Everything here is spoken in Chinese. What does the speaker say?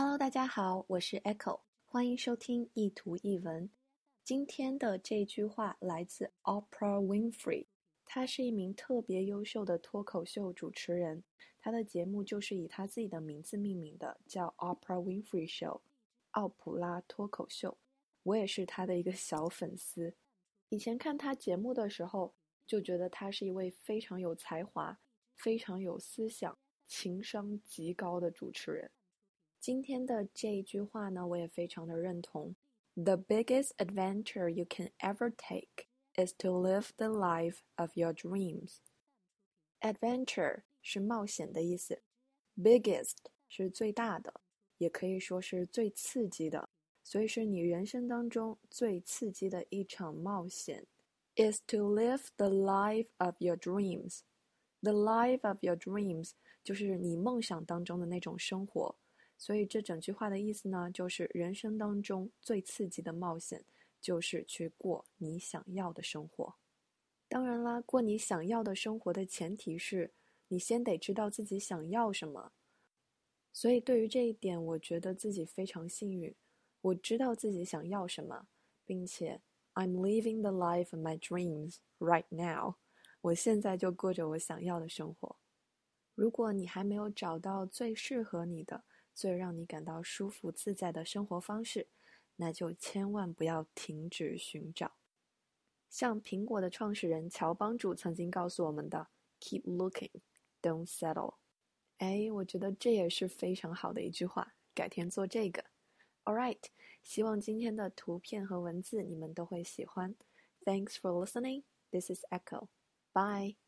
Hello，大家好，我是 Echo，欢迎收听一图一文。今天的这句话来自 Oprah Winfrey，她是一名特别优秀的脱口秀主持人，她的节目就是以她自己的名字命名的，叫 Oprah Winfrey Show，奥普拉脱口秀。我也是她的一个小粉丝，以前看她节目的时候，就觉得她是一位非常有才华、非常有思想、情商极高的主持人。今天的这一句话呢，我也非常的认同。The biggest adventure you can ever take is to live the life of your dreams. Adventure 是冒险的意思，biggest 是最大的，也可以说是最刺激的，所以是你人生当中最刺激的一场冒险。Is to live the life of your dreams. The life of your dreams 就是你梦想当中的那种生活。 所以这整句话的意思呢，就是人生当中最刺激的冒险，就是去过你想要的生活。当然啦，过你想要的生活的前提是你先得知道自己想要什么。所以对于这一点，我觉得自己非常幸运，我知道自己想要什么，并且 I'm living the life of my dreams right now。我现在就过着我想要的生活。如果你还没有找到最适合你的，最让你感到舒服自在的生活方式，那就千万不要停止寻找。像苹果的创始人乔帮主曾经告诉我们的：“Keep looking, don't settle。”哎，我觉得这也是非常好的一句话，改天做这个。All right，希望今天的图片和文字你们都会喜欢。Thanks for listening. This is Echo. Bye.